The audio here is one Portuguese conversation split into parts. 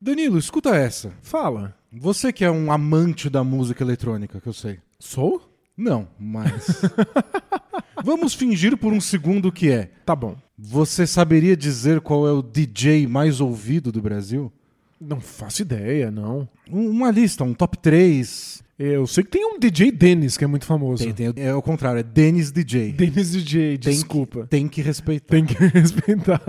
Danilo, escuta essa. Fala. Você que é um amante da música eletrônica, que eu sei. Sou? Não, mas. Vamos fingir por um segundo que é. Tá bom. Você saberia dizer qual é o DJ mais ouvido do Brasil? Não faço ideia, não. Um- uma lista, um top 3. Eu sei que tem um DJ Dennis que é muito famoso. Tem, tem, é o contrário, é Dennis DJ. Dennis DJ, Tem desculpa. Que, tem que respeitar. Tem que respeitar.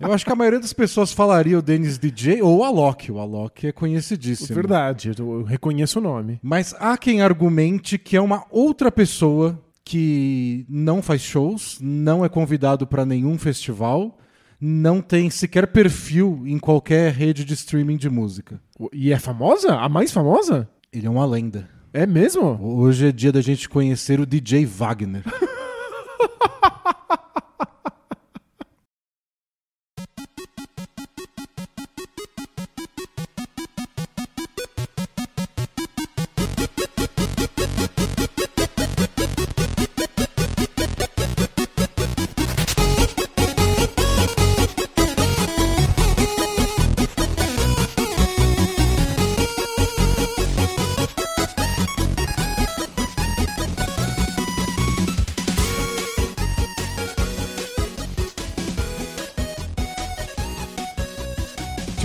Eu acho que a maioria das pessoas falaria o Dennis DJ ou o Alok. O Alok é conhecidíssimo. Verdade, eu reconheço o nome. Mas há quem argumente que é uma outra pessoa que não faz shows, não é convidado para nenhum festival, não tem sequer perfil em qualquer rede de streaming de música. E é famosa? A mais famosa? Ele é uma lenda. É mesmo? Hoje é dia da gente conhecer o DJ Wagner.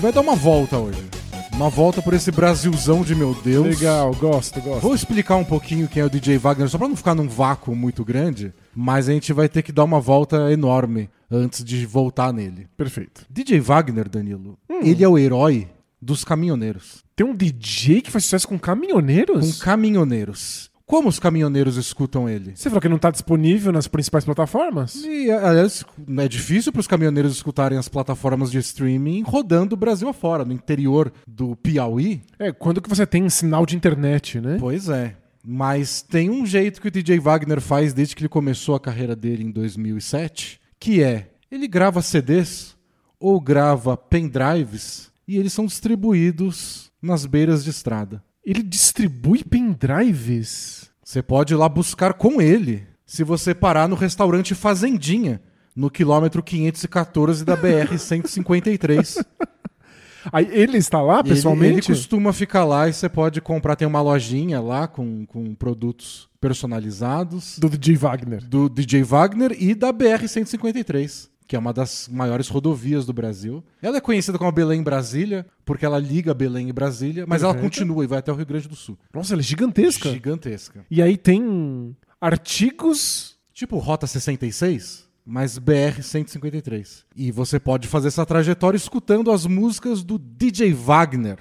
vai dar uma volta hoje. Uma volta por esse Brasilzão de meu Deus. Legal, gosto, gosto. Vou explicar um pouquinho quem é o DJ Wagner, só pra não ficar num vácuo muito grande, mas a gente vai ter que dar uma volta enorme antes de voltar nele. Perfeito. DJ Wagner, Danilo, ele é o herói dos caminhoneiros. Tem um DJ que faz sucesso com caminhoneiros? Com caminhoneiros. Como os caminhoneiros escutam ele? Você falou que não tá disponível nas principais plataformas? E, aliás, é difícil para os caminhoneiros escutarem as plataformas de streaming rodando o Brasil afora, no interior do Piauí. É, quando que você tem sinal de internet, né? Pois é. Mas tem um jeito que o DJ Wagner faz desde que ele começou a carreira dele em 2007, que é ele grava CDs ou grava pendrives e eles são distribuídos nas beiras de estrada. Ele distribui pendrives? Você pode ir lá buscar com ele se você parar no restaurante Fazendinha, no quilômetro 514 da BR-153. Aí ele está lá Ele- pessoalmente? Ele, costuma ficar lá e você pode comprar. Tem uma lojinha lá com, com produtos personalizados Do DJ Wagner. do DJ Wagner e da BR-153, que é uma das maiores rodovias do Brasil. Ela é conhecida como Belém Brasília, porque ela liga Belém e Brasília, mas ela Perfeito. continua e vai até o Rio Grande do Sul. Nossa, ela é gigantesca. Gigantesca. E aí tem artigos. Tipo Rota 66, mas BR-153. E você pode fazer essa trajetória escutando as músicas do DJ Wagner.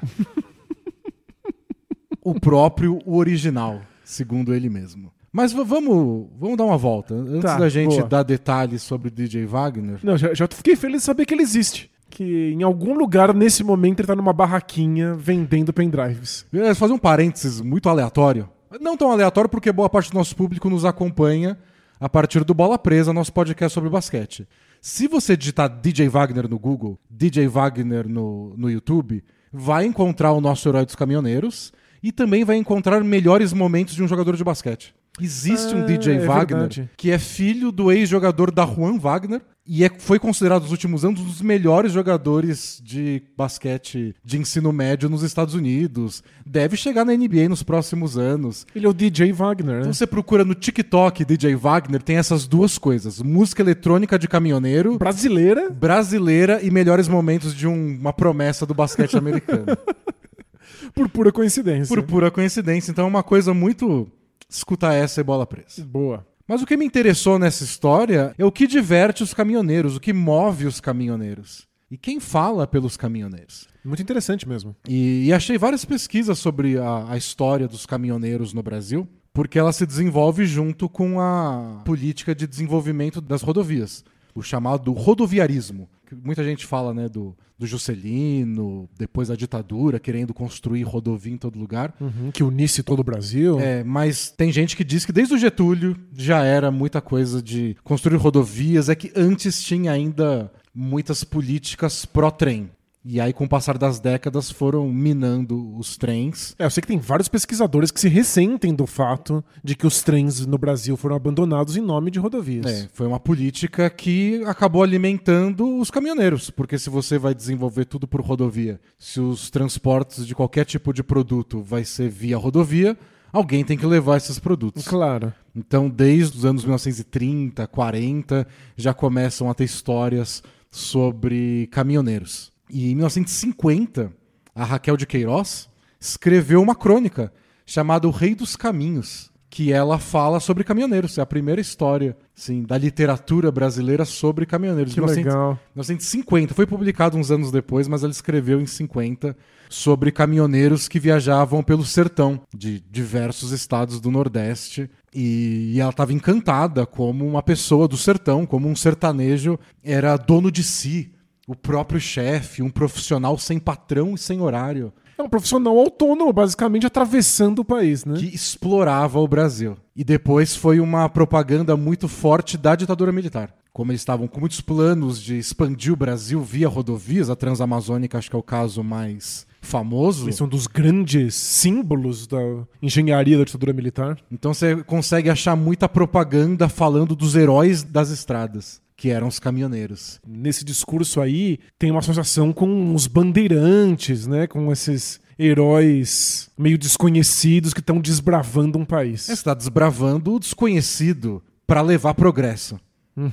o próprio, o original, segundo ele mesmo. Mas vamos, vamos dar uma volta. Antes Tá, da gente boa. dar detalhes sobre o DJ Wagner. Não, já, já fiquei feliz de saber que ele existe. Que em algum lugar nesse momento ele tá numa barraquinha vendendo pendrives. Ia fazer um parênteses muito aleatório. Não tão aleatório porque boa parte do nosso público nos acompanha a partir do Bola Presa, nosso podcast sobre basquete. Se você digitar DJ Wagner no Google, DJ Wagner no, no YouTube, vai encontrar o nosso herói dos caminhoneiros e também vai encontrar melhores momentos de um jogador de basquete. Existe um Ah, DJ é Wagner verdade. que é filho do ex-jogador da Juan Wagner e é- foi considerado nos últimos anos um dos melhores jogadores de basquete de ensino médio nos Estados Unidos. Deve chegar na NBA nos próximos anos. Ele é o DJ Wagner, né? Então você procura no TikTok DJ Wagner, tem essas duas coisas: música eletrônica de caminhoneiro, Brasileira. brasileira e melhores momentos de um- uma promessa do basquete americano. Por pura coincidência. Por pura coincidência. Então é uma coisa muito. Escutar essa e bola presa. Boa. Mas o que me interessou nessa história é o que diverte os caminhoneiros, o que move os caminhoneiros. E quem fala pelos caminhoneiros. Muito interessante mesmo. E, e achei várias pesquisas sobre a, a história dos caminhoneiros no Brasil, porque ela se desenvolve junto com a política de desenvolvimento das rodovias, o chamado rodoviarismo. que Muita gente fala né, do, do Juscelino, depois da ditadura, querendo construir rodovia em todo lugar. Uhum, que unisse todo o Brasil. É, mas tem gente que diz que desde o Getúlio já era muita coisa de construir rodovias, é que antes tinha ainda muitas políticas pró-trem. E aí, com o passar das décadas, foram minando os trens. É, eu sei que tem vários pesquisadores que se ressentem do fato de que os trens no Brasil foram abandonados em nome de rodovias. É, foi uma política que acabou alimentando os caminhoneiros, porque se você vai desenvolver tudo por rodovia, se os transportes de qualquer tipo de produto vai ser via rodovia, alguém tem que levar esses produtos. Claro. Então, desde os anos 1930, 40, já começam a ter histórias sobre caminhoneiros. E em 1950, a Raquel de Queiroz escreveu uma crônica chamada O Rei dos Caminhos, que ela fala sobre caminhoneiros. É a primeira história assim, da literatura brasileira sobre caminhoneiros. Que legal. 1950. Foi publicado uns anos depois, mas ela escreveu em 50 sobre caminhoneiros que viajavam pelo sertão de diversos estados do Nordeste. E, e ela estava encantada como uma pessoa do sertão, como um sertanejo era dono de si, o próprio chefe, um profissional sem patrão e sem horário. É um profissional autônomo, basicamente atravessando o país, né? que explorava o Brasil. E depois foi uma propaganda muito forte da ditadura militar. Como eles estavam com muitos planos de expandir o Brasil via rodovias, a Transamazônica acho que é o caso mais famoso. Esse é um dos grandes símbolos da engenharia da ditadura militar. Então você consegue achar muita propaganda falando dos heróis das estradas, que eram os caminhoneiros. Nesse discurso aí, tem uma associação com os bandeirantes, né? Com esses heróis meio desconhecidos que estão desbravando um país. Você está desbravando o desconhecido para levar progresso.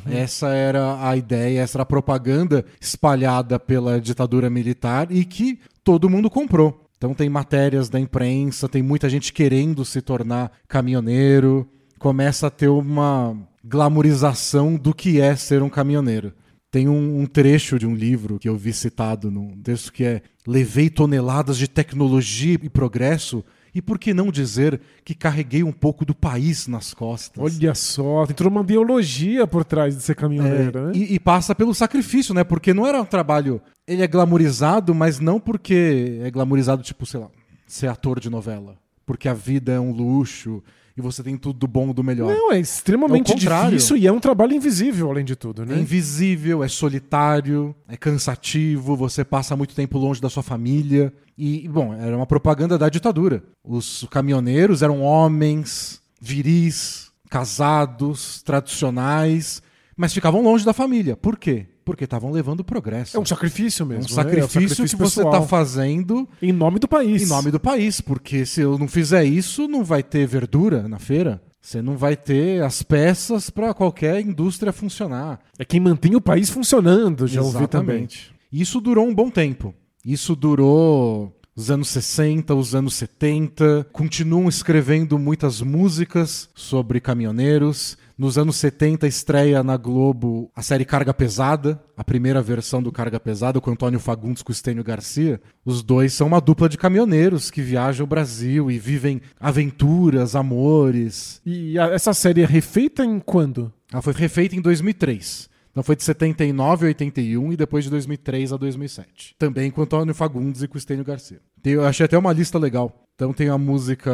Essa era a ideia, essa era a propaganda espalhada pela ditadura militar e que todo mundo comprou. Então tem matérias da imprensa, tem muita gente querendo se tornar caminhoneiro, começa a ter uma glamorização do que é ser um caminhoneiro. Tem um, um trecho de um livro que eu vi citado num texto que é Levei toneladas de tecnologia e progresso, e por que não dizer que carreguei um pouco do país nas costas? Olha só, tem toda uma ideologia por trás de ser caminhoneiro, É, né? e, e passa pelo sacrifício, né? Porque não era um trabalho. Ele é glamorizado, mas não porque é glamorizado, tipo, sei lá, ser ator de novela. Porque a vida é um luxo e você tem tudo do bom e do melhor. Não, é extremamente É difícil e é um trabalho invisível, além de tudo, É né? invisível, é solitário, é cansativo, você passa muito tempo longe da sua família. E, bom, era uma propaganda da ditadura. Os caminhoneiros eram homens viris, casados, tradicionais, mas ficavam longe da família. Por quê? Porque estavam levando progresso. É um sacrifício É mesmo. um né? sacrifício, que você está fazendo Em nome do país. em nome do país, porque se eu não fizer isso, não vai ter verdura na feira. Você não vai ter as peças para qualquer indústria funcionar. É quem mantém o país funcionando, já ouvi também. Exatamente. Isso durou um bom tempo. Isso durou os anos 60, os anos 70. Continuam escrevendo muitas músicas sobre caminhoneiros. Nos anos 70 estreia na Globo a série Carga Pesada, a primeira versão do Carga Pesada com Antônio Fagundes com Estênio Garcia. Os dois são uma dupla de caminhoneiros que viajam o Brasil e vivem aventuras, amores. E a- essa série é refeita em quando? Ela foi refeita em 2003. Então foi de 79 a 81 e depois de 2003 a 2007. Também com Antônio Fagundes e com Estênio Garcia. Tem- eu achei até uma lista legal. Então tem a música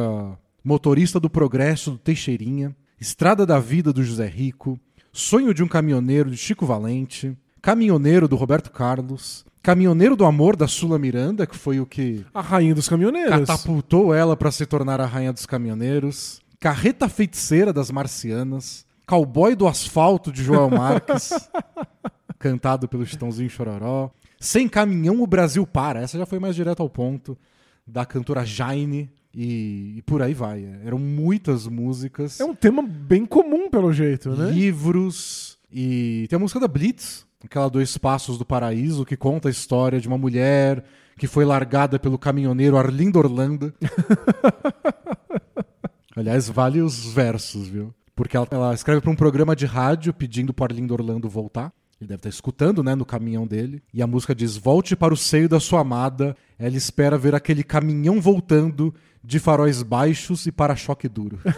Motorista do Progresso, do Teixeirinha. Estrada da Vida, do José Rico. Sonho de um Caminhoneiro, de Chico Valente. Caminhoneiro, do Roberto Carlos. Caminhoneiro do Amor, da Sula Miranda, que foi o que A Rainha dos Caminhoneiros. catapultou ela para se tornar a rainha dos caminhoneiros. Carreta Feiticeira das Marcianas. Cowboy do Asfalto de Joel Marques. cantado pelo Chitãozinho Chororó. Sem caminhão o Brasil para. Essa já foi mais direto ao ponto. Da cantora Jaine. E, e por aí vai. Eram muitas músicas. É um tema bem comum, pelo jeito, né? livros. E tem a música da Blitz, aquela Dois Passos do Paraíso, que conta a história de uma mulher que foi largada pelo caminhoneiro Arlindo Orlando. Aliás, vale os versos, viu? Porque ela, ela escreve para um programa de rádio pedindo para Arlindo Orlando voltar. Ele deve estar escutando, né, no caminhão dele. E a música diz: Volte para o seio da sua amada. Ela espera ver aquele caminhão voltando de faróis baixos e para-choque duro.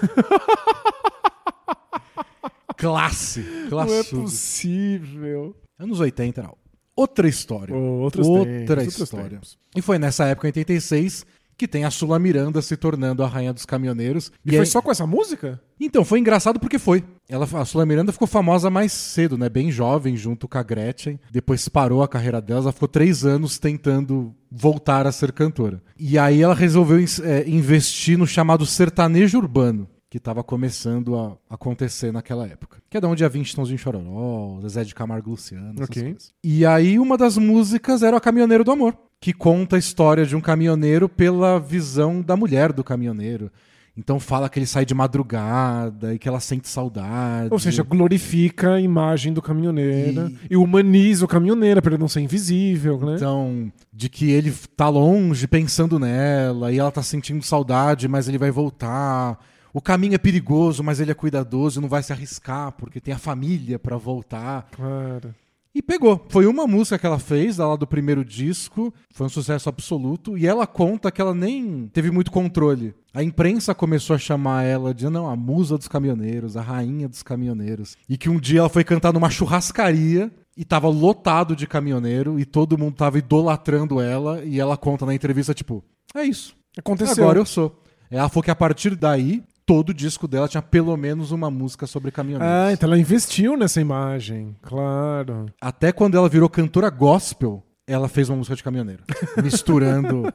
Classe. Não é Classe. possível. Anos 80 era outra história. Oh, outra tempos, história. E foi nessa época, em 86, que tem a Sula Miranda se tornando a rainha dos caminhoneiros. E, foi aí- só com essa música? Então, foi engraçado porque foi. Ela, a Sula Miranda ficou famosa mais cedo, né? Bem jovem, junto com a Gretchen. Depois parou a carreira dela. Ela ficou três anos tentando voltar a ser cantora. E aí ela resolveu é, investir no chamado sertanejo urbano. Que estava começando a acontecer naquela época. Que é da onde ia vir Chitãozinho Chororó, Zezé de Camargo e Luciano, essas Ok. coisas. E aí uma das músicas era o Caminhoneiro do Amor. Que conta a história de um caminhoneiro pela visão da mulher do caminhoneiro. Então fala que ele sai de madrugada e que ela sente saudade. Ou seja, glorifica a imagem do caminhoneiro e, humaniza o caminhoneiro para ele não ser invisível, né? Então, de que ele tá longe pensando nela e ela tá sentindo saudade, mas ele vai voltar. O caminho é perigoso, mas ele é cuidadoso e não vai se arriscar porque tem a família pra voltar. Claro. E pegou. Foi uma música que ela fez, lá do primeiro disco. Foi um sucesso absoluto. E ela conta que ela nem teve muito controle. A imprensa começou a chamar ela de, não, a musa dos caminhoneiros, a rainha dos caminhoneiros. E que um dia ela foi cantar numa churrascaria e tava lotado de caminhoneiro e todo mundo tava idolatrando ela. E ela conta na entrevista, tipo, é isso. Aconteceu. Agora eu sou. Ela falou que a partir daí, todo disco dela tinha pelo menos uma música sobre caminhoneiros. Ah, então ela investiu nessa imagem. Claro. Até quando ela virou cantora gospel, ela fez uma música de caminhoneiro. misturando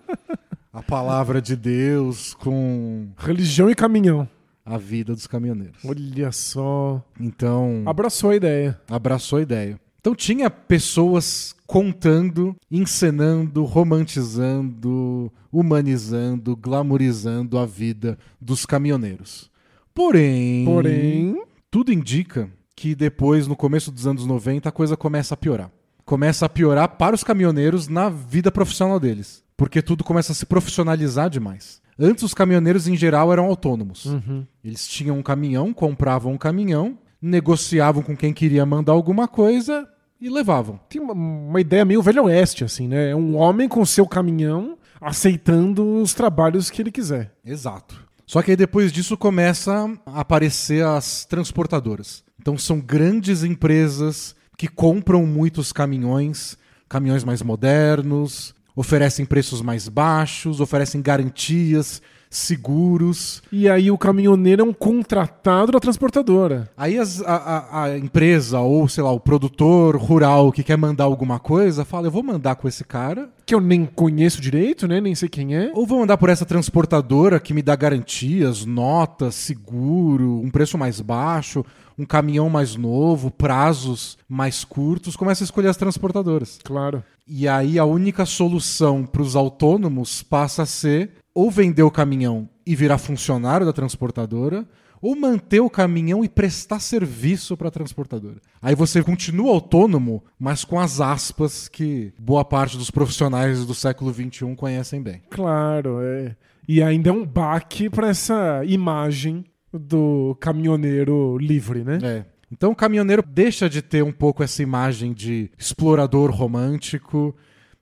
a palavra de Deus com Religião e caminhão. a vida dos caminhoneiros. Olha só. Então, Abraçou a ideia. abraçou a ideia. Então tinha pessoas contando, encenando, romantizando, humanizando, glamorizando a vida dos caminhoneiros. Porém, Porém, tudo indica que depois, no começo dos anos 90, a coisa começa a piorar. Começa a piorar para os caminhoneiros na vida profissional deles. Porque tudo começa a se profissionalizar demais. Antes, os caminhoneiros, em geral, eram autônomos. Uhum. Eles tinham um caminhão, compravam um caminhão, negociavam com quem queria mandar alguma coisa e levavam. tem uma, uma ideia meio velho oeste, assim, né? É um homem com seu caminhão aceitando os trabalhos que ele quiser. Exato. Só que aí depois disso começa a aparecer as transportadoras. Então são grandes empresas que compram muitos caminhões, caminhões mais modernos, oferecem preços mais baixos, oferecem garantias, seguros. E aí o caminhoneiro é um contratado da transportadora. Aí as- a, a- a empresa ou, sei lá, o produtor rural que quer mandar alguma coisa fala: eu vou mandar com esse cara, Que eu nem conheço direito, né? Nem sei quem é. ou vou mandar por essa transportadora que me dá garantias, notas, seguro, um preço mais baixo, um caminhão mais novo, prazos mais curtos. Começa a escolher as transportadoras. Claro. E aí a única solução para os autônomos passa a ser ou vender o caminhão e virar funcionário da transportadora, ou manter o caminhão e prestar serviço para a transportadora. Aí você continua autônomo, mas com as aspas que boa parte dos profissionais do século XXI conhecem bem. Claro, é. E ainda é um baque para essa imagem do caminhoneiro livre, né? É. Então o caminhoneiro deixa de ter um pouco essa imagem de explorador romântico.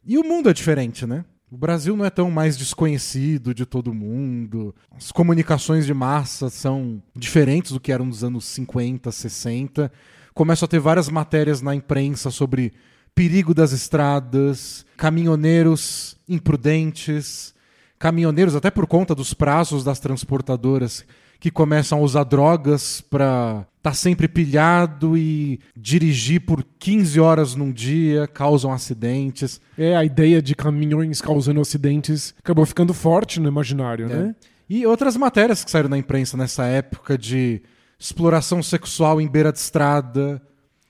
E o mundo é diferente, né? O Brasil não é tão mais desconhecido de todo mundo. As comunicações de massa são diferentes do que eram nos anos 50, 60. Começam a ter várias matérias na imprensa sobre perigo das estradas, caminhoneiros imprudentes, caminhoneiros, até por conta dos prazos das transportadoras, que começam a usar drogas para estar sempre pilhado e dirigir por 15 horas num dia, causam acidentes. É, a ideia de caminhões causando acidentes acabou ficando forte no imaginário, né? E outras matérias que saíram na imprensa nessa época de exploração sexual em beira de estrada,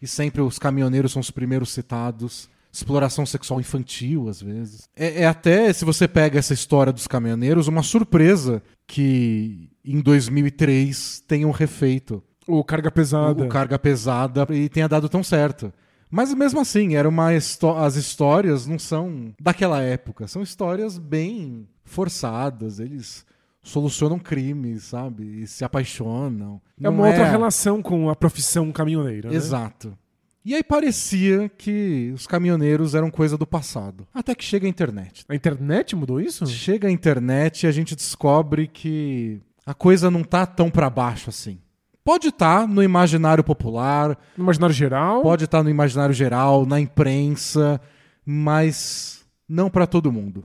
e sempre os caminhoneiros são os primeiros citados. Exploração sexual infantil, às vezes. É, é até, se você pega essa história dos caminhoneiros, uma surpresa que em 2003 tenham refeito O carga pesada. o carga pesada e tenha dado tão certo. Mas mesmo assim, era uma as histórias não são daquela época, são histórias bem forçadas, eles solucionam crimes, sabe? E se apaixonam. É uma Não outra relação com a profissão caminhoneira. né? Exato. E aí parecia que os caminhoneiros eram coisa do passado. Até que chega a internet. A internet mudou isso? Chega a internet e a gente descobre que a coisa não tá tão pra baixo assim. Pode estar no imaginário popular, No imaginário geral? pode estar no imaginário geral, na imprensa, mas não para todo mundo.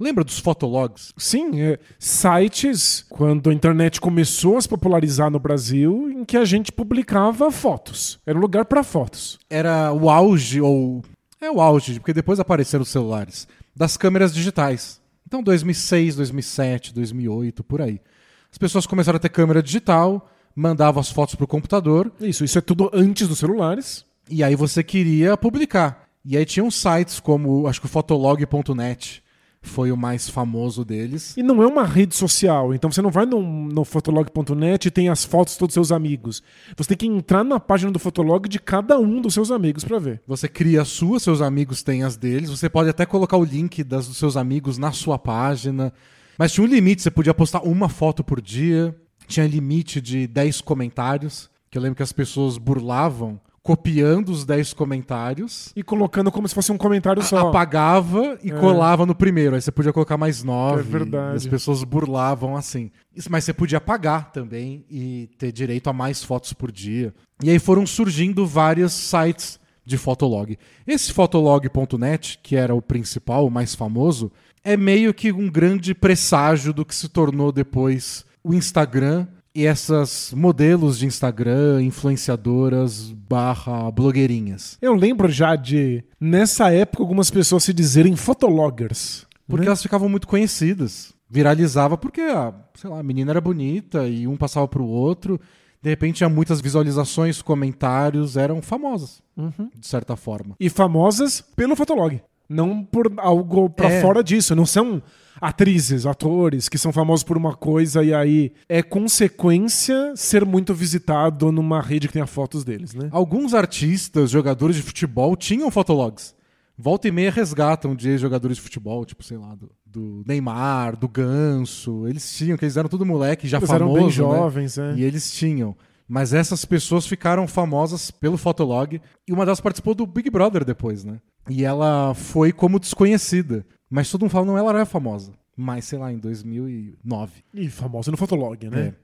Lembra dos fotologs? Sim, é, sites, quando a internet começou a se popularizar no Brasil, em que a gente publicava fotos. Era um lugar para fotos. Era o auge, ou. É o auge, porque depois apareceram os celulares, das câmeras digitais. Então, 2006, 2007, 2008, por aí. As pessoas começaram a ter câmera digital, mandavam as fotos pro computador, Isso, isso é tudo antes dos celulares. e aí você queria publicar. E aí tinham sites como, acho que o fotolog.net foi o mais famoso deles. E não é uma rede social, então você não vai no, no fotolog.net e tem as fotos de todos os seus amigos. Você tem que entrar na página do Fotolog de cada um dos seus amigos para ver. Você cria a sua, seus amigos têm as deles. Você pode até colocar o link das, dos seus amigos na sua página. Mas tinha um limite, você podia postar uma foto por dia. Tinha limite de 10 comentários, que eu lembro que as pessoas burlavam, copiando os 10 comentários. E colocando como se fosse um comentário só. Apagava e colava no primeiro. Aí você podia colocar mais nove. É verdade. E as pessoas burlavam assim. Mas você podia apagar também e ter direito a mais fotos por dia. E aí foram surgindo vários sites de Fotolog. Esse Fotolog.net, que era o principal, o mais famoso, é meio que um grande presságio do que se tornou depois o Instagram e essas modelos de Instagram, influenciadoras barra blogueirinhas. Eu lembro já de, nessa época, algumas pessoas se dizerem fotologgers. Porque né? elas ficavam muito conhecidas. Viralizava porque, a, sei lá, a menina era bonita e um passava pro outro. De repente tinha muitas visualizações, comentários, eram famosas, Uhum. de certa forma. E famosas pelo Fotolog. Não por algo pra É. fora disso. Não são atrizes, atores que são famosos por uma coisa e aí é consequência ser muito visitado numa rede que tenha fotos deles, né? Alguns artistas, jogadores de futebol, tinham fotologs. Volta e meia resgatam de ex-jogadores de futebol, tipo, sei lá, do, do Neymar, do Ganso. Eles tinham, que eles eram tudo moleque, já Eles famoso, eram bem né? jovens, é. E eles tinham. Mas essas pessoas ficaram famosas pelo Fotolog. E uma delas participou do Big Brother depois, né? E ela foi como desconhecida. Mas todo mundo fala, não, ela era famosa. Mas, sei lá, em 2009. E famosa no Fotolog, né? É.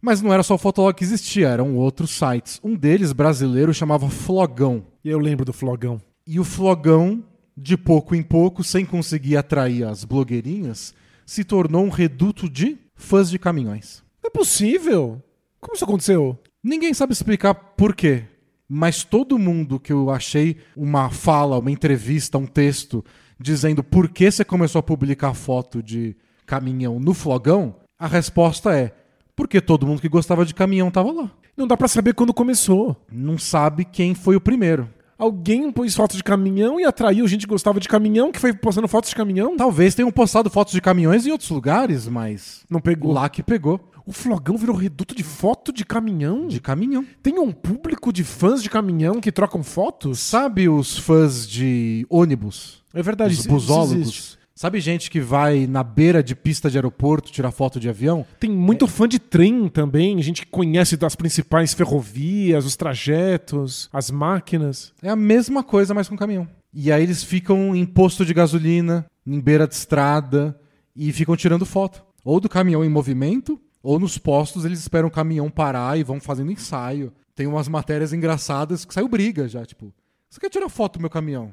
Mas não era só o Fotolog que existia, eram outros sites. Um deles, brasileiro, chamava Flogão. E eu lembro do Flogão. E o Flogão, de pouco em pouco, sem conseguir atrair as blogueirinhas, se tornou um reduto de fãs de caminhões. Não é possível! Como isso aconteceu? Ninguém sabe explicar por quê, mas todo mundo que eu achei uma fala, uma entrevista, um texto dizendo por que você começou a publicar foto de caminhão no Flogão, a resposta é porque todo mundo que gostava de caminhão estava lá. Não dá pra saber quando começou. Não sabe quem foi o primeiro. Alguém pôs fotos de caminhão e atraiu gente que gostava de caminhão, que foi postando fotos de caminhão? Talvez tenham postado fotos de caminhões em outros lugares, mas Não pegou. lá que pegou O Flogão virou reduto de foto de caminhão? de caminhão. Tem um público de fãs de caminhão que trocam fotos? Sabe os fãs de ônibus? É verdade, os busólogos? Sabe gente que vai na beira de pista de aeroporto tirar foto de avião? Tem muito fã de trem também, gente que conhece das principais ferrovias, os trajetos, as máquinas. É a mesma coisa, mas com caminhão. E aí eles ficam em posto de gasolina, em beira de estrada, e ficam tirando foto. Ou do caminhão em movimento, ou nos postos eles esperam o caminhão parar e vão fazendo ensaio. Tem umas matérias engraçadas que saiu briga já, tipo, você quer tirar foto do meu caminhão?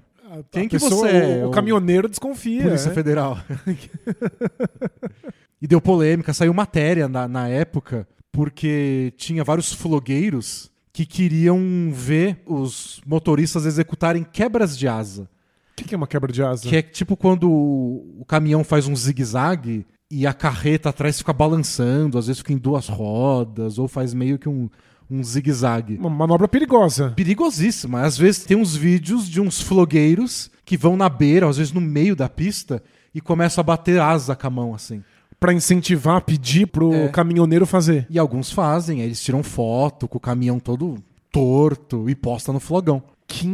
Quem A que pessoa- você é? O, o caminhoneiro desconfia. Polícia né? Federal. e deu polêmica, saiu matéria na, na época, porque tinha vários flogueiros que queriam ver os motoristas executarem quebras de asa. O que que é uma quebra de asa? Que é tipo quando o o caminhão faz um zigue-zague e a carreta atrás fica balançando, às vezes fica em duas rodas, ou faz meio que um, um zigue-zague. Uma manobra perigosa. Perigosíssima. Às vezes tem uns vídeos de uns flogueiros que vão na beira, às vezes no meio da pista, e começam a bater asa com a mão, assim. Pra incentivar, pedir pro É. caminhoneiro fazer. E alguns fazem, aí eles tiram foto com o caminhão todo torto e posta no flogão. Que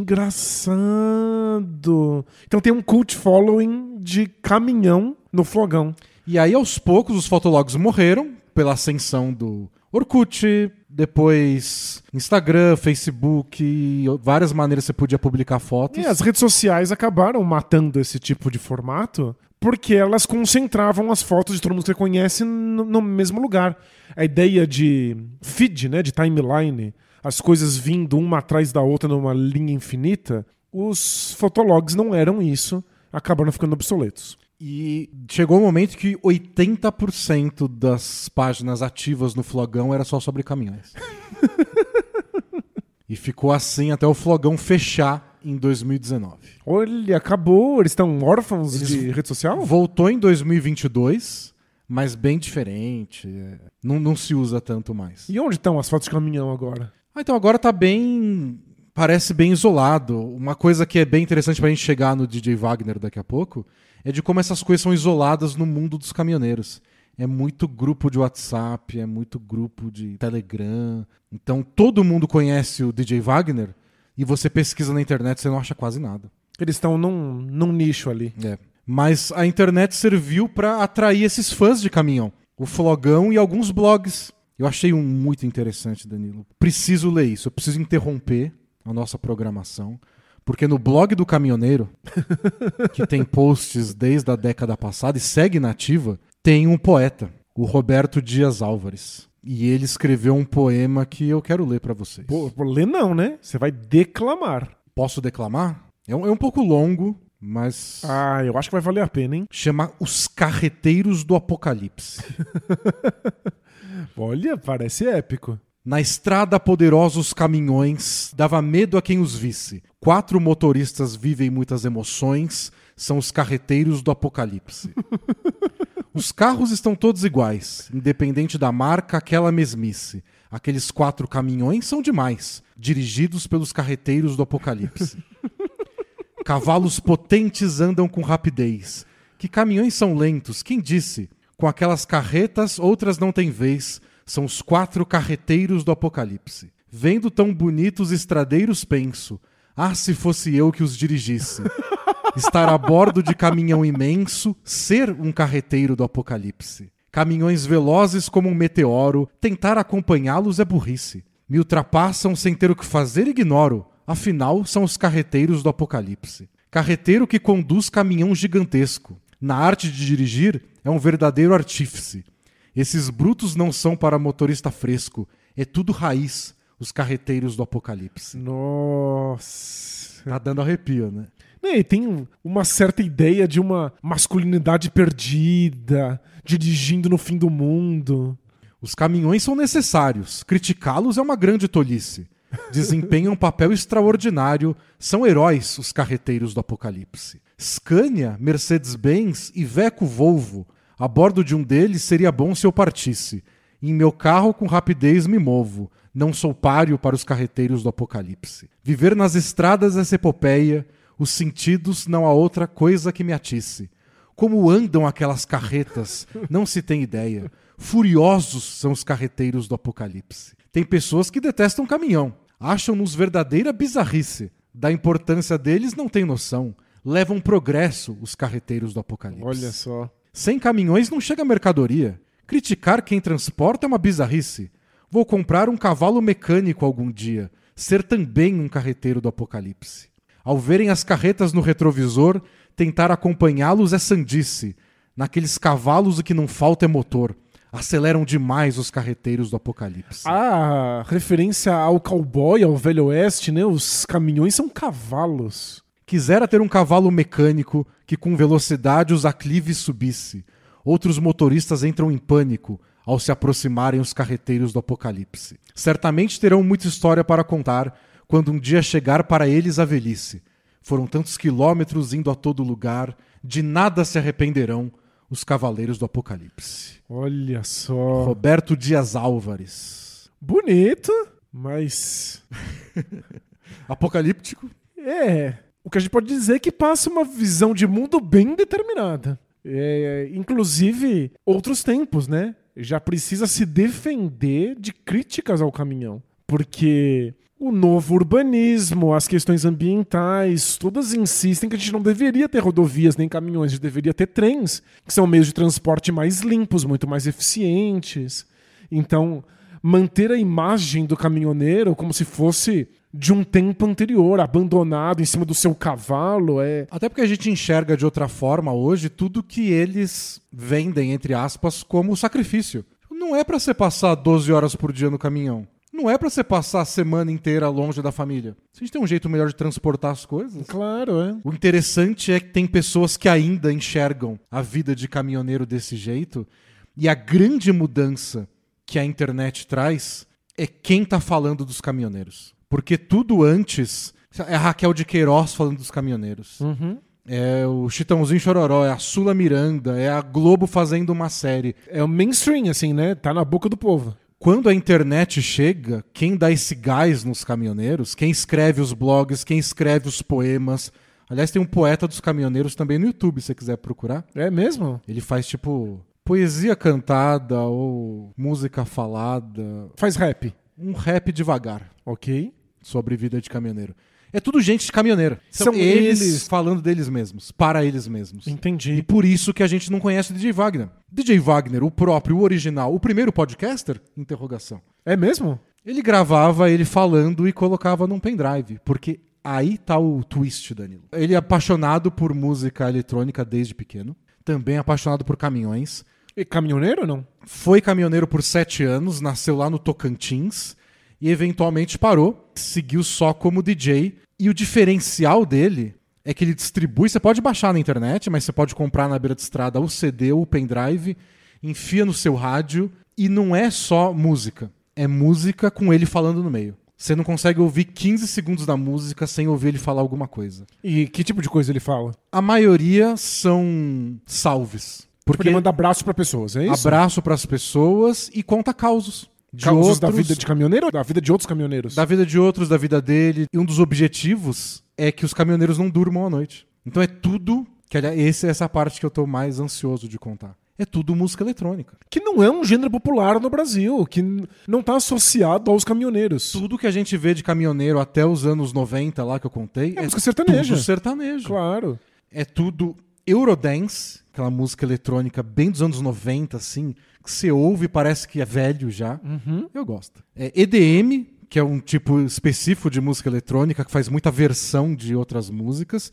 engraçado. Então tem um cult following de caminhão no flogão. E aí, aos poucos, os fotologs morreram pela ascensão do Orkut, depois Instagram, Facebook, várias maneiras você podia publicar fotos. E as redes sociais acabaram matando esse tipo de formato porque elas concentravam as fotos de todo mundo que você conhece no, no mesmo lugar. A ideia de feed, né, de timeline, as coisas vindo uma atrás da outra numa linha infinita, os fotologs não eram isso, acabaram ficando obsoletos. E chegou o um momento que 80% das páginas ativas no Flogão era só sobre caminhões. e ficou assim até o Flogão fechar em 2019. Olha, acabou. Eles estão órfãos Eles de rede social? Voltou em 2022, mas bem diferente. Não, não se usa tanto mais. E onde estão as fotos de caminhão agora? Ah, então agora tá bem. Parece bem isolado. Uma coisa que é bem interessante pra gente chegar no DJ Wagner daqui a pouco é de como essas coisas são isoladas no mundo dos caminhoneiros. É muito grupo de WhatsApp, é muito grupo de Telegram. Então todo mundo conhece o DJ Wagner e você pesquisa na internet você não acha quase nada. Eles estão num, num nicho ali. É. Mas a internet serviu pra atrair esses fãs de caminhão. O Flogão e alguns blogs. Eu achei um muito interessante, Danilo. Preciso ler isso. Eu preciso interromper a nossa programação. Porque no blog do caminhoneiro, que tem posts desde a década passada e segue nativa, tem um poeta, o Roberto Dias Álvares. E ele escreveu um poema que eu quero ler pra vocês. Pô, ler não, né? Você vai declamar. Posso declamar? É um, é um pouco longo, mas. Ah, eu acho que vai valer a pena, hein? Chama Os Carreteiros do Apocalipse. Olha, parece épico. Na estrada, poderosos caminhões, dava medo a quem os visse. Quatro motoristas vivem muitas emoções, são os carreteiros do apocalipse. Os carros estão todos iguais, independente da marca, aquela mesmice. Aqueles quatro caminhões são demais, dirigidos pelos carreteiros do apocalipse. Cavalos potentes andam com rapidez. Que caminhões são lentos, quem disse? Com aquelas carretas, outras não têm vez. São os quatro carreteiros do apocalipse. Vendo tão bonitos estradeiros, penso. Ah, se fosse eu que os dirigisse. Estar a bordo de caminhão imenso, ser um carreteiro do apocalipse. Caminhões velozes como um meteoro, tentar acompanhá-los é burrice. Me ultrapassam sem ter o que fazer, ignoro. Afinal, são os carreteiros do apocalipse. Carreteiro que conduz caminhão gigantesco. Na arte de dirigir, é um verdadeiro artífice. Esses brutos não são para motorista fresco, é tudo raiz, os carreteiros do apocalipse. Nossa. Tá dando arrepio, né? E tem uma certa ideia de uma masculinidade perdida, dirigindo no fim do mundo. Os caminhões são necessários, criticá-los é uma grande tolice. Desempenham um papel extraordinário, são heróis os carreteiros do apocalipse. Scania, Mercedes-Benz e Veco Volvo. A bordo de um deles seria bom se eu partisse. Em meu carro com rapidez me movo. Não sou páreo para os carreteiros do apocalipse. Viver nas estradas essa epopeia, os sentidos não há outra coisa que me atisse. Como andam aquelas carretas, não se tem ideia. Furiosos são os carreteiros do apocalipse. Tem pessoas que detestam caminhão, acham-nos verdadeira bizarrice. Da importância deles não tem noção. Levam progresso os carreteiros do apocalipse. Olha só. Sem caminhões não chega mercadoria. Criticar quem transporta é uma bizarrice. Vou comprar um cavalo mecânico algum dia, ser também um carreteiro do apocalipse. Ao verem as carretas no retrovisor, tentar acompanhá-los é sandice. Naqueles cavalos o que não falta é motor. Aceleram demais os carreteiros do apocalipse. A referência ao cowboy, ao velho oeste, né? Os caminhões são cavalos. Quisera ter um cavalo mecânico que com velocidade os aclives subisse. Outros motoristas entram em pânico ao se aproximarem os carreteiros do apocalipse. Certamente terão muita história para contar quando um dia chegar para eles a velhice. Foram tantos quilômetros indo a todo lugar, de nada se arrependerão os cavaleiros do apocalipse. Olha só. Roberto Dias Álvares. Bonito, mas. Apocalíptico? É. O que a gente pode dizer é que passa uma visão de mundo bem determinada. É, inclusive, outros tempos, né? Já precisa se defender de críticas ao caminhão. Porque o novo urbanismo, as questões ambientais, todas insistem que a gente não deveria ter rodovias nem caminhões, a gente deveria ter trens, que são meios de transporte mais limpos, muito mais eficientes. Então, manter a imagem do caminhoneiro como se fosse de um tempo anterior, abandonado em cima do seu cavalo, é. Até porque a gente enxerga de outra forma hoje tudo que eles vendem, entre aspas, como sacrifício. Não é para você passar 12 horas por dia no caminhão. Não é pra você passar a semana inteira longe da família. Se a gente tem um jeito melhor de transportar as coisas. Claro, é. O interessante é que tem pessoas que ainda enxergam a vida de caminhoneiro desse jeito. E a grande mudança que a internet traz é quem tá falando dos caminhoneiros. Porque tudo antes é a Raquel de Queiroz falando dos caminhoneiros. Uhum. É o Chitãozinho Chororó, é a Sula Miranda, é a Globo fazendo uma série. É o mainstream, assim, né? Tá na boca do povo. Quando a internet chega, quem dá esse gás nos caminhoneiros, quem escreve os blogs, quem escreve os poemas. Aliás, tem um poeta dos caminhoneiros também no YouTube, se você quiser procurar. É mesmo? Ele faz tipo poesia cantada ou música falada, Faz rap. um rap devagar Ok. sobre vida de caminhoneiro. É tudo gente de caminhoneiro. São, São eles, eles. falando deles mesmos, para eles mesmos. E Entendi. por isso que a gente não conhece o DJ Wagner. DJ Wagner, o próprio, o original, o primeiro podcaster? Interrogação. É mesmo? Ele gravava ele falando e colocava num pendrive, porque aí tá o twist, Danilo. Ele é apaixonado por música eletrônica desde pequeno, também apaixonado por caminhões. E caminhoneiro não? Foi caminhoneiro por sete anos, nasceu lá no Tocantins e eventualmente parou, seguiu só como DJ. E o diferencial dele é que ele distribui, você pode baixar na internet, mas você pode comprar na beira de estrada o CD ou o pendrive, enfia no seu rádio e não é só música, é música com ele falando no meio. Você não consegue ouvir 15 segundos da música sem ouvir ele falar alguma coisa. E que tipo de coisa ele fala? A maioria são salves. Porque Porque ele manda abraço pra pessoas, é isso? abraço pras pessoas e conta causos. De Causos da outros- vida de caminhoneiro ou da vida de outros caminhoneiros? da vida de outros, da vida dele. E um dos objetivos é que os caminhoneiros não durmam à noite. Então é tudo. Que, aliás, esse é essa parte que eu tô mais ansioso de contar. É tudo música eletrônica. Que não é um gênero popular no Brasil, que não tá associado aos caminhoneiros. Tudo que a gente vê de caminhoneiro até os anos 90 lá que eu contei É música sertaneja. tudo sertanejo. Claro. É tudo Eurodance, aquela música eletrônica bem dos anos 90, assim, que você ouve e parece que é velho já. Uhum. Eu gosto. É EDM, que é um tipo específico de música eletrônica que faz muita versão de outras músicas.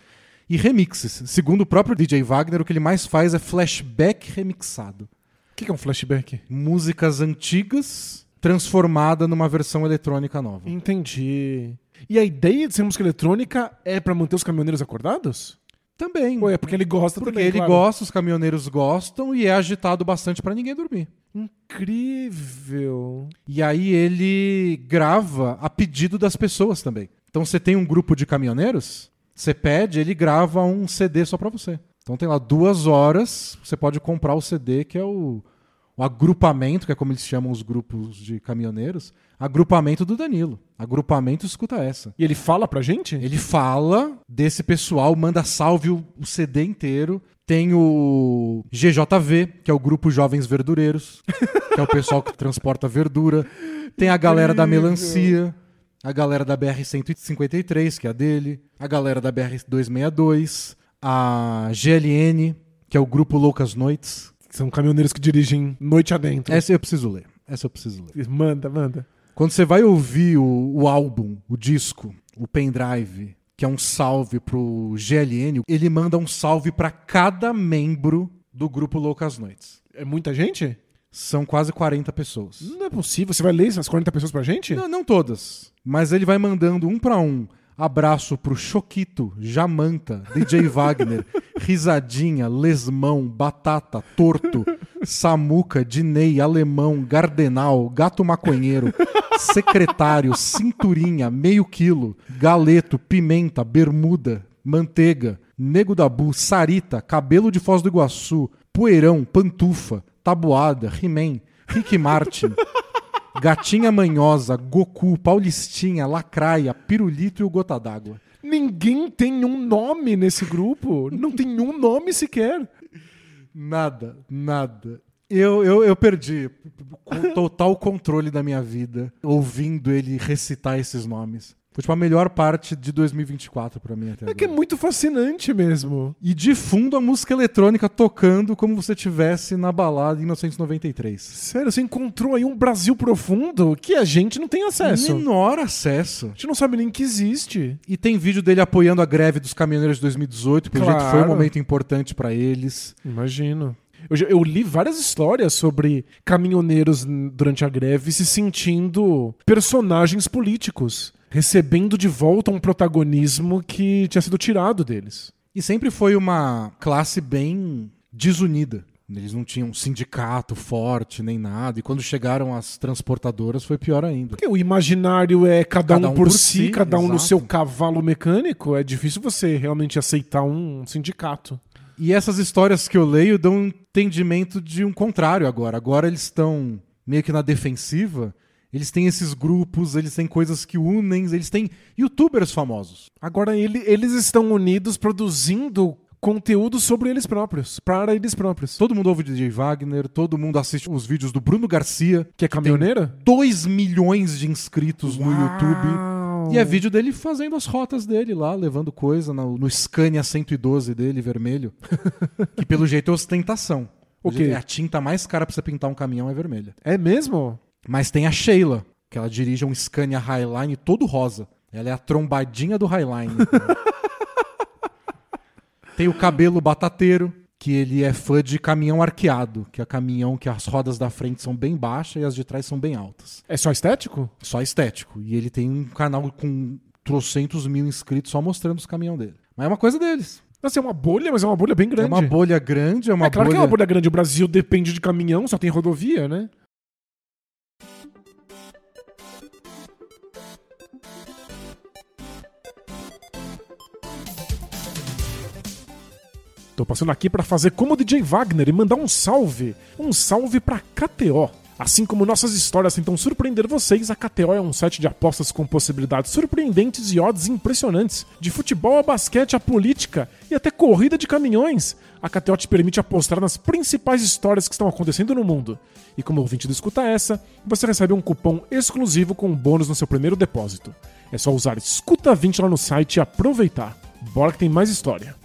E remixes. Segundo o próprio DJ Wagner, o que ele mais faz é flashback remixado. O que que é um flashback? Músicas antigas transformada numa versão eletrônica nova. Entendi. E a ideia de ser música eletrônica é pra manter os caminhoneiros acordados? Também. É porque ele gosta Porque também, ele claro. gosta, os caminhoneiros gostam e é agitado bastante pra ninguém dormir. Incrível. E aí ele grava a pedido das pessoas também. Então você tem um grupo de caminhoneiros, você pede, ele grava um CD só pra você. Então tem lá duas horas, você pode comprar o CD, que é o, o agrupamento, que é como eles chamam os grupos de caminhoneiros, agrupamento do Danilo. Agrupamento escuta essa. E ele fala pra gente? Ele fala desse pessoal, manda salve o, o CD inteiro. Tem o GJV, que é o Grupo Jovens Verdureiros, que é o pessoal que transporta verdura. Tem a galera da. Melancia, a galera da BR-153, que é a dele, a galera da BR-262, a GLN, que é o Grupo Loucas Noites. São caminhoneiros que dirigem noite adentro. Essa eu preciso ler. Essa eu preciso ler. Manda, manda. Quando você vai ouvir o, o álbum, o disco, o pendrive, que é um salve pro GLN, ele manda um salve pra cada membro do grupo Loucas Noites. É muita gente? São quase 40 pessoas. Não é possível. Você vai ler essas 40 pessoas pra gente? Não, não todas, mas ele vai mandando um pra um. Abraço pro Choquito, Jamanta, DJ Wagner, Risadinha, Lesmão, Batata, Torto, Samuca, Dinei, Alemão, Gardenal, Gato Maconheiro, Secretário, Cinturinha, Meio Quilo, Galeto, Pimenta, Bermuda, Manteiga, Nego da Bu, Sarita, Cabelo de Foz do Iguaçu, Poeirão, Pantufa, Tabuada, He-Man, Rick Martin, Gatinha Manhosa, Goku, Paulistinha, Lacraia, Pirulito e o Gota d'Água. Ninguém tem um nome nesse grupo. Não tem um nome sequer. Nada, nada. Eu, eu, eu perdi total controle da minha vida ouvindo ele recitar esses nomes. Foi tipo a melhor parte de 2024 pra mim até É que é agora. muito fascinante mesmo. E de fundo a música eletrônica tocando como você tivesse na balada em 1993. Sério, você encontrou aí um Brasil profundo que a gente não tem acesso. Menor acesso. A gente não sabe nem que existe. E tem vídeo dele apoiando a greve dos caminhoneiros de 2018, pelo jeito foi um Claro. momento importante pra eles. Imagino. Eu, eu li várias histórias sobre caminhoneiros durante a greve se sentindo personagens políticos, recebendo de volta um protagonismo que tinha sido tirado deles. E sempre foi uma classe bem desunida. Eles não tinham um sindicato forte nem nada. E quando chegaram as transportadoras foi pior ainda. Porque o imaginário é cada, Cada um, um por, por si, si, cada um no exato. seu cavalo mecânico. É difícil você realmente aceitar um sindicato. E essas histórias que eu leio dão um entendimento de um contrário agora. Agora eles estão meio que na defensiva. Eles têm esses grupos, eles têm coisas que unem, eles têm youtubers famosos. Agora ele- eles estão unidos produzindo conteúdo sobre eles próprios, para eles próprios. Todo mundo ouve o DJ Wagner, todo mundo assiste os vídeos do Bruno Garcia, Que é caminhoneira? 2 milhões de inscritos no YouTube. Uau. E é vídeo dele fazendo as rotas dele lá, levando coisa no, no Scania 112 dele, vermelho. que pelo jeito é ostentação. O quê? é A tinta mais cara pra você pintar um caminhão é vermelha. É mesmo? Mas tem a Sheila, que ela dirige um Scania Highline todo rosa. Ela é a trombadinha do Highline. tem o cabelo batateiro, que ele é fã de caminhão arqueado, que é caminhão que as rodas da frente são bem baixas e as de trás são bem altas. É só estético? Só estético. E ele tem um canal com trocentos mil inscritos só mostrando os caminhões dele. Mas é uma coisa deles. Nossa, é uma bolha, mas é uma bolha bem grande. É uma bolha grande, é uma É claro bolha... que é uma bolha grande. O Brasil depende de caminhão, só tem rodovia, né? Tô passando aqui pra fazer como o DJ Wagner e mandar um salve. Um salve pra KTO. Assim como nossas histórias tentam surpreender vocês, a KTO é um site de apostas com possibilidades surpreendentes e odds impressionantes. De futebol a basquete a política e até corrida de caminhões. A KTO te permite apostar nas principais histórias que estão acontecendo no mundo. E como ouvinte do Escuta Essa, você recebe um cupom exclusivo com um bônus no seu primeiro depósito. É só usar Escuta20 lá no site e aproveitar. Bora que tem mais história.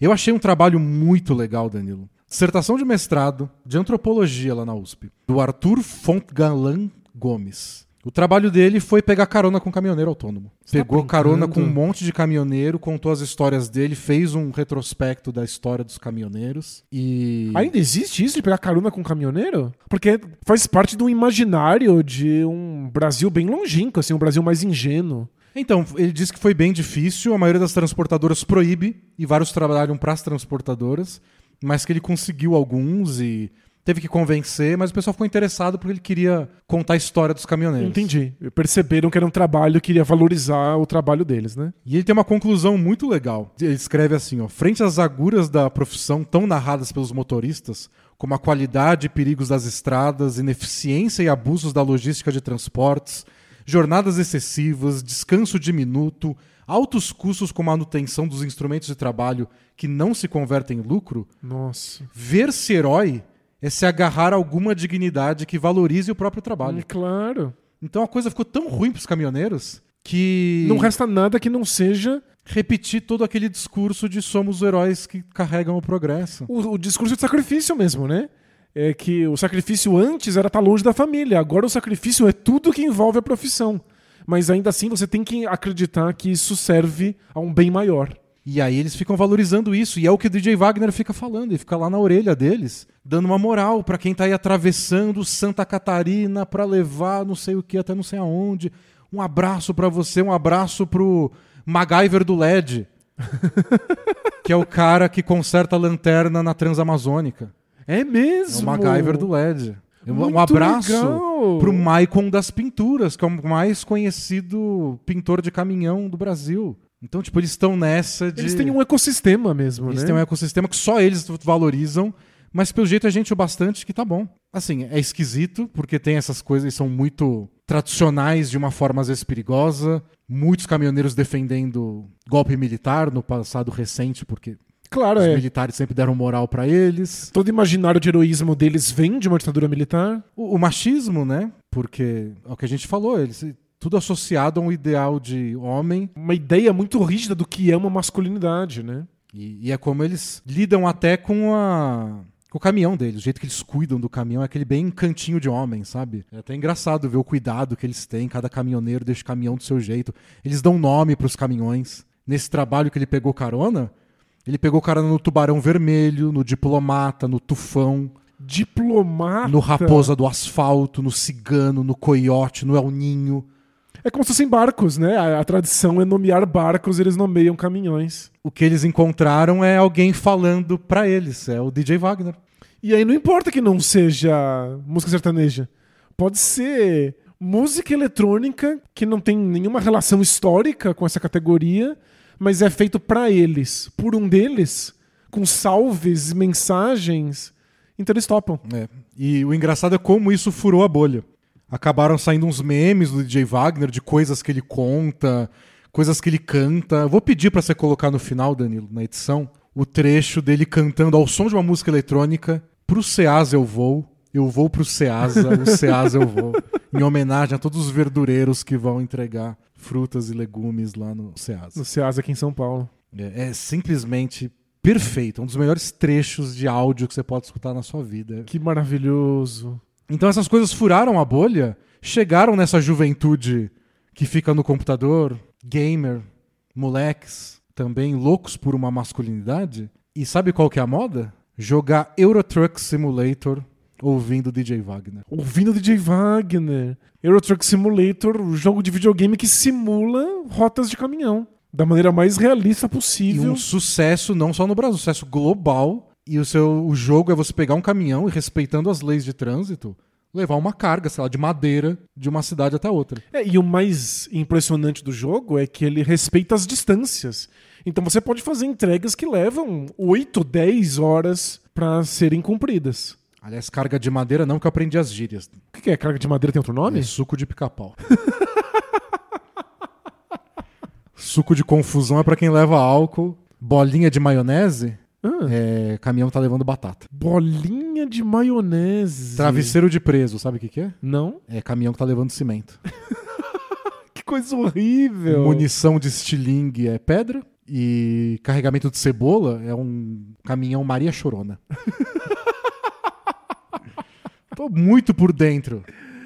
Eu achei um trabalho muito legal, Danilo. Dissertação de mestrado de antropologia lá na USP, do Arthur Fontgalan Gomes. O trabalho dele foi pegar carona com um caminhoneiro autônomo. Você tá Pegou carona com um monte de caminhoneiro, contou as histórias dele, fez um retrospecto da história dos caminhoneiros e Ainda existe isso de pegar carona com um caminhoneiro? Porque faz parte do imaginário de um Brasil bem longínquo, assim, um Brasil mais ingênuo. Então, ele disse que foi bem difícil, a maioria das transportadoras proíbe e vários trabalham para as transportadoras, mas que ele conseguiu alguns e teve que convencer, mas o pessoal ficou interessado porque ele queria contar a história dos caminhoneiros. Entendi. Perceberam que era um trabalho, queria valorizar o trabalho deles, né? E ele tem uma conclusão muito legal. Ele escreve assim, ó: "Frente às agruras da profissão tão narradas pelos motoristas, como a qualidade e perigos das estradas, ineficiência e abusos da logística de transportes, jornadas excessivas, descanso diminuto, altos custos com manutenção dos instrumentos de trabalho que não se convertem em lucro, Nossa. ver-se herói é se agarrar a alguma dignidade que valorize o próprio trabalho. Hum, Claro. Então a coisa ficou tão ruim para os caminhoneiros que Não resta nada que não seja repetir todo aquele discurso de somos os heróis que carregam o progresso. o, o discurso de sacrifício mesmo, né? É que o sacrifício antes era estar longe da família, agora o sacrifício é tudo que envolve a profissão. Mas ainda assim você tem que acreditar que isso serve a um bem maior. E aí eles ficam valorizando isso, e é o que o DJ Wagner fica falando, ele fica lá na orelha deles, dando uma moral pra quem tá aí atravessando Santa Catarina pra levar não sei o que até não sei aonde. Um abraço pra você, um abraço pro MacGyver do LED, que é o cara que conserta a lanterna na Transamazônica. É É mesmo. o MacGyver do LED. Um Muito abraço legal. pro Maicon das Pinturas, que é o mais conhecido pintor de caminhão do Brasil. Então, tipo, eles estão nessa de. Eles têm um ecossistema mesmo, Eles né? têm um ecossistema que só eles valorizam, mas pelo jeito é gente o bastante que tá bom. Assim, é esquisito, porque tem essas coisas que são muito tradicionais de uma forma às vezes perigosa. Muitos caminhoneiros defendendo golpe militar no passado recente, porque Claro, os é. militares sempre deram moral pra eles. Todo imaginário de heroísmo deles vem de uma ditadura militar. O, o machismo, né? Porque é o que a gente falou, eles tudo associado a um ideal de homem. Uma ideia muito rígida do que é uma masculinidade, né? E, e é como eles lidam até com a com o caminhão deles. O jeito que eles cuidam do caminhão é aquele bem cantinho de homem, sabe? É até engraçado ver o cuidado que eles têm. Cada caminhoneiro deixa o caminhão do seu jeito. Eles dão nome para os caminhões. Nesse trabalho que ele pegou carona, ele pegou carona no Tubarão Vermelho, no Diplomata, no Tufão, Diplomata. no Raposa do Asfalto, no Cigano, no Coiote, no El Ninho. É como se fossem barcos, né? A, a tradição é nomear barcos, eles nomeiam caminhões. O que eles encontraram é alguém falando pra eles. É o DJ Wagner. E aí não importa que não seja música sertaneja. Pode ser música eletrônica que não tem nenhuma relação histórica com essa categoria, mas é feito pra eles, por um deles, com salves, mensagens. Então eles topam. É. E o engraçado é como isso furou a bolha. Acabaram saindo uns memes do DJ Wagner de coisas que ele conta, coisas que ele canta. Vou pedir pra você colocar no final, Danilo, na edição, o trecho dele cantando ao som de uma música eletrônica. Pro Ceasa eu vou, eu vou pro Ceasa, o Ceasa eu vou. Em homenagem a todos os verdureiros que vão entregar frutas e legumes lá no Ceasa. No Ceasa aqui em São Paulo. É, é simplesmente perfeito. Um dos melhores trechos de áudio que você pode escutar na sua vida. Que maravilhoso. Então essas coisas furaram a bolha, chegaram nessa juventude que fica no computador, gamer, moleques, também loucos por uma masculinidade. E sabe qual que é a moda? Jogar Euro Truck Simulator ouvindo DJ Wagner. Ouvindo DJ Wagner. Euro Truck Simulator, o jogo de videogame que simula rotas de caminhão. Da maneira mais realista E possível. um sucesso não só no Brasil, um sucesso global. E o seu o jogo é você pegar um caminhão e respeitando as leis de trânsito, levar uma carga, sei lá, de madeira de uma cidade até outra. É, e o mais impressionante do jogo é que ele respeita as distâncias. Então você pode fazer entregas que levam 8, 10 horas para serem cumpridas. Aliás, carga de madeira não que eu aprendi as gírias. O que que é? Carga de madeira tem outro nome? É suco de pica-pau. suco de confusão é pra quem leva álcool. Bolinha de maionese Ah, é caminhão que tá levando batata. bolinha de maionese. Travesseiro de preso, sabe o que, que é? Não? É caminhão que tá levando cimento. Que coisa horrível. Munição de estilingue é pedra. E carregamento de cebola é um caminhão Maria Chorona. Tô muito por dentro.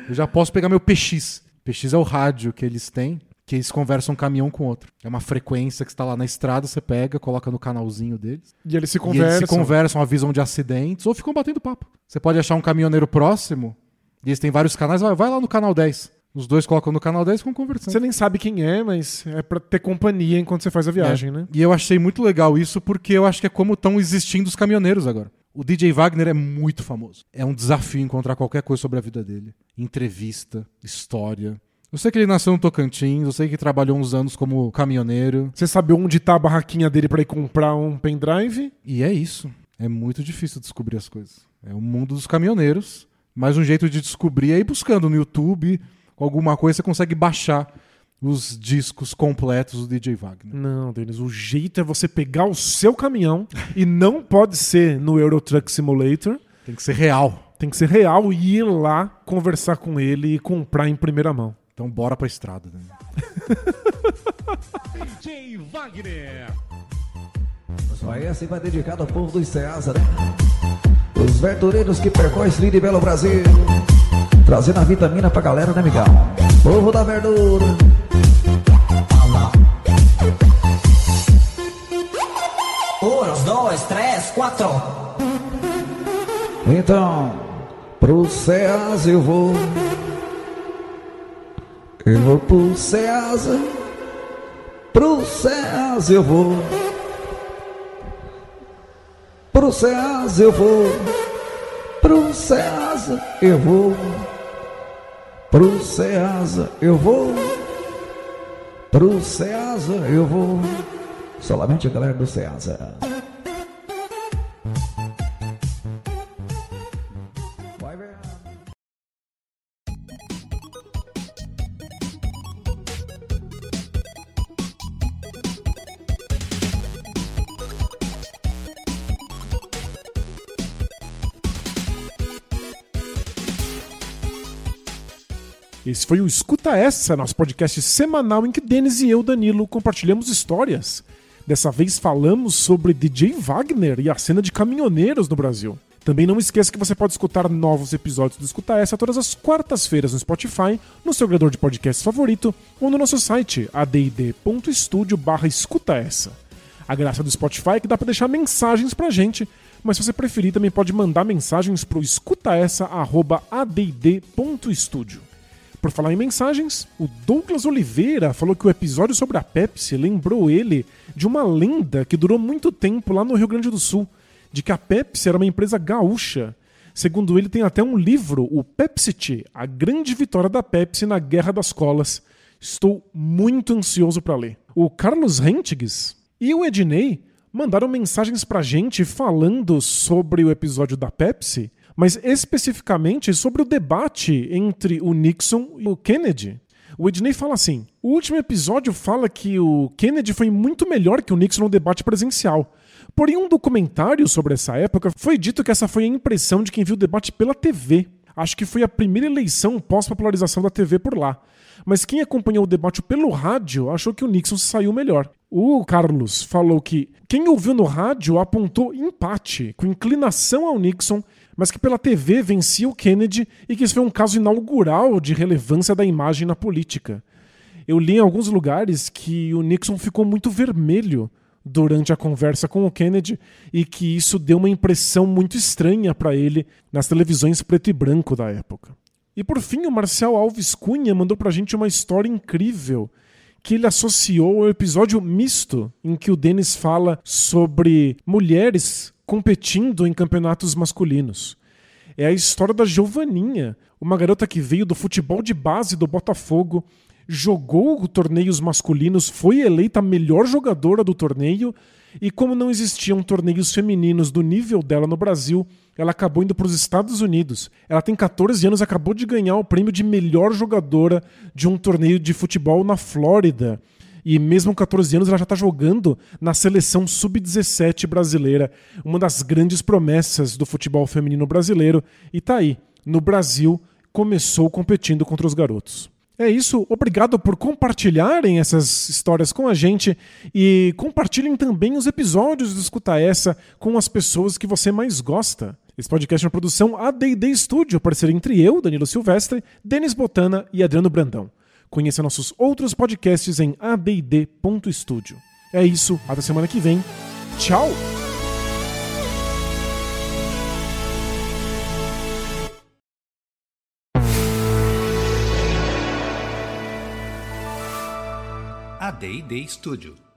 Eu já posso pegar meu PX. PX é o rádio que eles têm, que eles conversam um caminhão com outro. É uma frequência que está lá na estrada, você pega, coloca no canalzinho deles. E eles se conversam. eles se conversam, avisam de acidentes ou ficam batendo papo. Você pode achar um caminhoneiro próximo, e eles têm vários canais, vai, vai lá no canal 10. Os dois colocam no canal 10 e ficam conversando. Você nem sabe quem é, mas é pra ter companhia enquanto você faz a viagem, né? E eu achei muito legal isso porque eu acho que é como estão existindo os caminhoneiros agora. O DJ Wagner é muito famoso. É um desafio encontrar qualquer coisa sobre a vida dele. Entrevista, história. Eu sei que ele nasceu no Tocantins, eu sei que trabalhou uns anos como caminhoneiro. Você sabe onde tá a barraquinha dele pra ir comprar um pendrive? E é isso. É muito difícil descobrir as coisas. É o mundo dos caminhoneiros. Mas um jeito de descobrir é ir buscando no YouTube, alguma coisa, você consegue baixar os discos completos do DJ Wagner. Não, Denis, o jeito é você pegar o seu caminhão e não pode ser no Euro Truck Simulator. Tem que ser real. Tem que ser real e ir lá conversar com ele e comprar em primeira mão. Então bora pra estrada. Né? DJ Wagner. Só essa vai dedicado ao povo do Ceasa, né? Os verdureiros que percorrem esse lindo e belo Brasil. Trazendo a vitamina pra galera, né, Miguel? Povo da verdura. Un, dos, tres, cuatro. Então, pro Ceasa eu vou. Eu vou pro Ceasa. Pro Ceasa eu vou. Pro Ceasa eu vou. Pro Ceasa eu vou. Pro Ceasa eu vou. Pro Ceasa eu vou. Solamente a galera do Ceasa. Esse foi o Escuta Essa, nosso podcast semanal em que Denis e eu, Danilo, compartilhamos histórias Dessa vez falamos sobre DJ Wagner e a cena de caminhoneiros no Brasil. Também não esqueça que você pode escutar novos episódios do Escuta Essa todas as quartas-feiras no Spotify, no seu agregador de podcast favorito ou no nosso site add.studio barra escuta essa. A graça do Spotify é que dá para deixar mensagens pra gente, mas se você preferir também pode mandar mensagens pro escutaessa@add.studio. Por falar em mensagens, o Douglas Oliveira falou que o episódio sobre a Pepsi lembrou ele de uma lenda que durou muito tempo lá no Rio Grande do Sul, de que a Pepsi era uma empresa gaúcha. Segundo ele, tem até um livro, o Pepsi, a grande vitória da Pepsi na Guerra das Colas. Estou muito ansioso para ler. O Carlos Rentges e o Ednei mandaram mensagens pra gente falando sobre o episódio da Pepsi mas especificamente sobre o debate entre o Nixon e o Kennedy. O Ednei fala assim: o último episódio fala que o Kennedy foi muito melhor que o Nixon no debate presencial. Porém, um documentário sobre essa época foi dito que essa foi a impressão de quem viu o debate pela TV. Acho que foi a primeira eleição pós-popularização da TV por lá. Mas quem acompanhou o debate pelo rádio achou que o Nixon saiu melhor. O Carlos falou que quem ouviu no rádio apontou empate, com inclinação ao Nixon, mas que pela TV vencia o Kennedy e que isso foi um caso inaugural de relevância da imagem na política. Eu li em alguns lugares que o Nixon ficou muito vermelho durante a conversa com o Kennedy e que isso deu uma impressão muito estranha para ele nas televisões preto e branco da época. E por fim, o Marcel Alves Cunha mandou pra gente uma história incrível que ele associou ao episódio misto em que o Denis fala sobre mulheres competindo em campeonatos masculinos. É a história da Giovaninha, uma garota que veio do futebol de base do Botafogo, jogou torneios masculinos, foi eleita a melhor jogadora do torneio e como não existiam torneios femininos do nível dela no Brasil, ela acabou indo para os Estados Unidos. Ela tem 14 anos, acabou de ganhar o prêmio de melhor jogadora de um torneio de futebol na Flórida. E mesmo com 14 anos, ela já está jogando na seleção sub-17 brasileira, uma das grandes promessas do futebol feminino brasileiro. E tá aí, no Brasil, começou competindo contra os garotos. É isso, obrigado por compartilharem essas histórias com a gente e compartilhem também os episódios do Escuta Essa com as pessoas que você mais gosta. Esse podcast é uma produção AD&D Studio, parceria entre eu, Danilo Silvestre, Denis Botana e Adriano Brandão. Conheça nossos outros podcasts em add.studio. É isso, até semana que vem. Tchau! AD&D Studio.